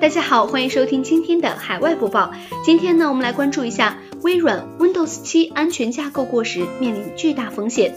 大家好，欢迎收听今天的海外播报。今天呢，我们来关注一下微软 Windows 七安全架构过时，面临巨大风险。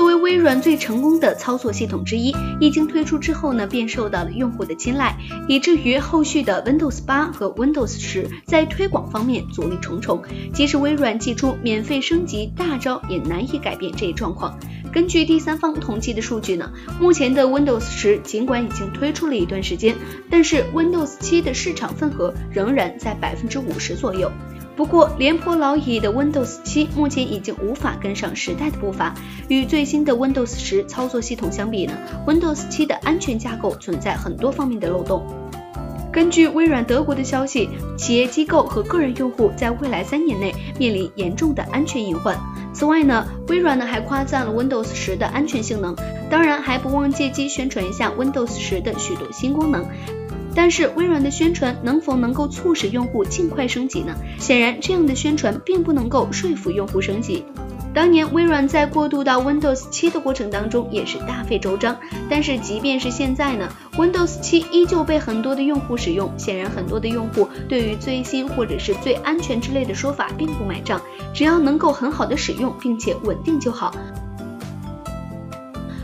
作为微软最成功的操作系统之一，一经推出之后呢，便受到了用户的青睐，以至于后续的 Windows 8和 Windows 10在推广方面阻力重重。即使微软祭出免费升级大招，也难以改变这一状况。根据第三方统计的数据呢，目前的 Windows 10尽管已经推出了一段时间，但是 Windows 7的市场份额仍然在百分之五十左右。不过，廉颇老矣的 Windows 7目前已经无法跟上时代的步伐。与最新的 Windows 10操作系统相比呢，Windows 7的安全架构存在很多方面的漏洞。根据微软德国的消息，企业机构和个人用户在未来三年内面临严重的安全隐患。此外呢，微软呢还夸赞了 Windows 10的安全性能，当然还不忘借机宣传一下 Windows 10的许多新功能。但是微软的宣传能否能够促使用户尽快升级呢？显然这样的宣传并不能够说服用户升级。当年微软在过渡到 Windows 7的过程当中也是大费周章，但是即便是现在呢，Windows 7依旧被很多的用户使用。显然很多的用户对于最新或者是最安全之类的说法并不买账，只要能够很好的使用并且稳定就好。